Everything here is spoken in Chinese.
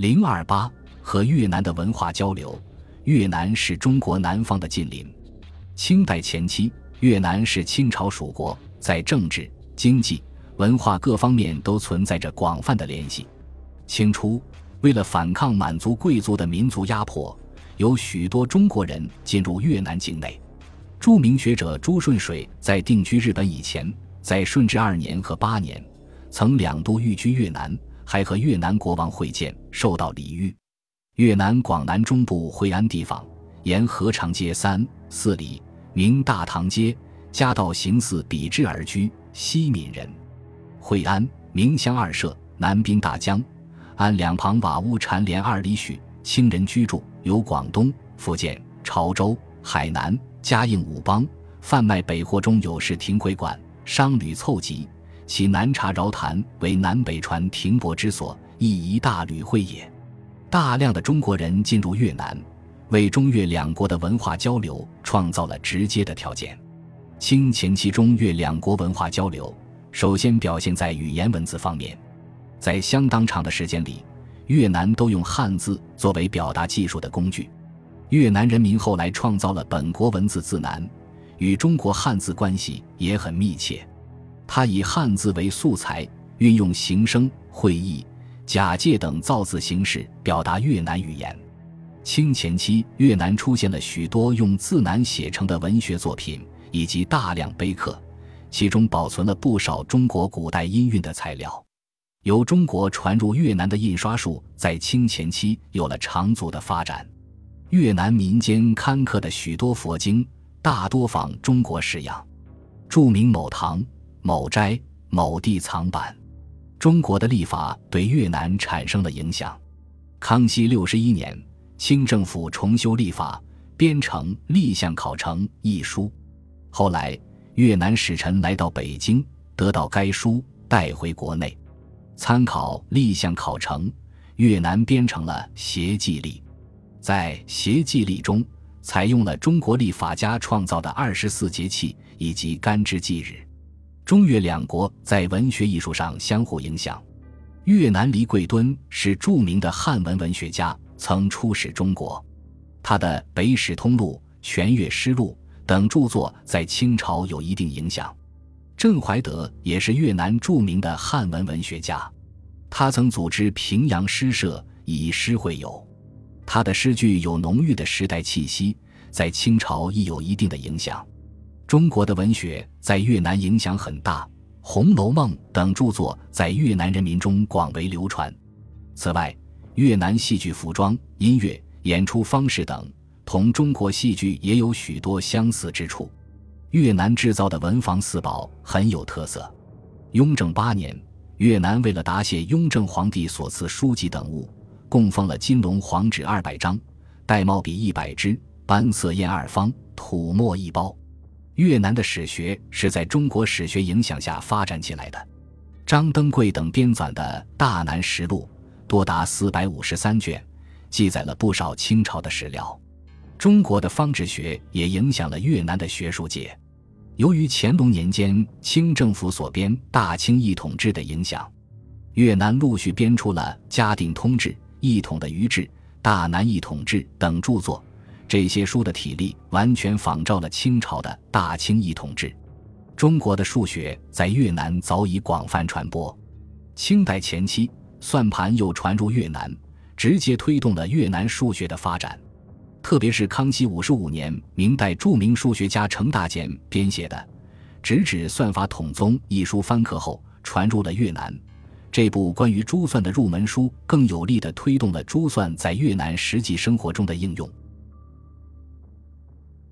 零二八和越南的文化交流。越南是中国南方的近邻。清代前期，越南是清朝属国，在政治、经济、文化各方面都存在着广泛的联系。清初，为了反抗满族贵族的民族压迫，有许多中国人进入越南境内。著名学者朱顺水在定居日本以前，在顺治二年和八年，曾两度寓居越南，还和越南国王会见，受到礼遇。越南广南中部惠安地方，沿河长街三四里，名大唐街，家道形似笔直而居，西闽人。惠安名乡二社，南滨大江，岸两旁瓦屋缠连二里许，清人居住，有广东、福建、潮州、海南。嘉应五邦贩卖北货中有事停回馆，商旅凑集，其南茶饶潭为南北船停泊之所，亦一大旅会也。大量的中国人进入越南，为中越两国的文化交流创造了直接的条件。清前期中越两国文化交流，首先表现在语言文字方面，在相当长的时间里，越南都用汉字作为表达技术的工具。越南人民后来创造了本国文字字南，与中国汉字关系也很密切。他以汉字为素材，运用形声、会意、假借等造字形式表达越南语言。清前期，越南出现了许多用字难写成的文学作品，以及大量碑刻，其中保存了不少中国古代音韵的材料。由中国传入越南的印刷术，在清前期有了长足的发展。越南民间刊刻的许多佛经，大多仿中国式样，著名某堂、某斋、某地藏版。中国的历法对越南产生了影响。康熙六十一年，清政府重修历法，编成《立相考成》一书。后来，越南使臣来到北京，得到该书，带回国内，参考《立相考成》，越南编成了《协记历》。在《协记历》中，采用了中国历法家创造的二十四节气以及干支纪日。中越两国在文学艺术上相互影响。越南黎贵敦是著名的汉文文学家，曾出使中国。他的《北史通录》《全越诗录》等著作在清朝有一定影响。郑怀德也是越南著名的汉文文学家，他曾组织平阳诗社，以诗会友。他的诗句有浓郁的时代气息，在清朝亦有一定的影响。中国的文学在越南影响很大，《红楼梦》等著作在越南人民中广为流传。此外，越南戏剧、服装、音乐、演出方式等同中国戏剧也有许多相似之处。越南制造的文房四宝很有特色。雍正八年，越南为了答谢雍正皇帝所赐书籍等物。供奉了金龙黄纸二百张，玳瑁笔一百支，斑色砚二方，土墨一包。越南的史学是在中国史学影响下发展起来的。张登贵等编纂的《大南实录》多达四百五十三卷，记载了不少清朝的史料。中国的方志学也影响了越南的学术界。由于乾隆年间清政府所编《大清一统志》的影响，越南陆续编出了《嘉定通志》。一统的《余志》《大南一统志》等著作，这些书的体例完全仿照了清朝的《大清一统志》。中国的数学在越南早已广泛传播。清代前期，算盘又传入越南，直接推动了越南数学的发展。特别是康熙五十五年，明代著名数学家程大简编写的《直指算法统宗》一书翻刻后，传入了越南。这部关于珠算的入门书，更有力地推动了珠算在越南实际生活中的应用。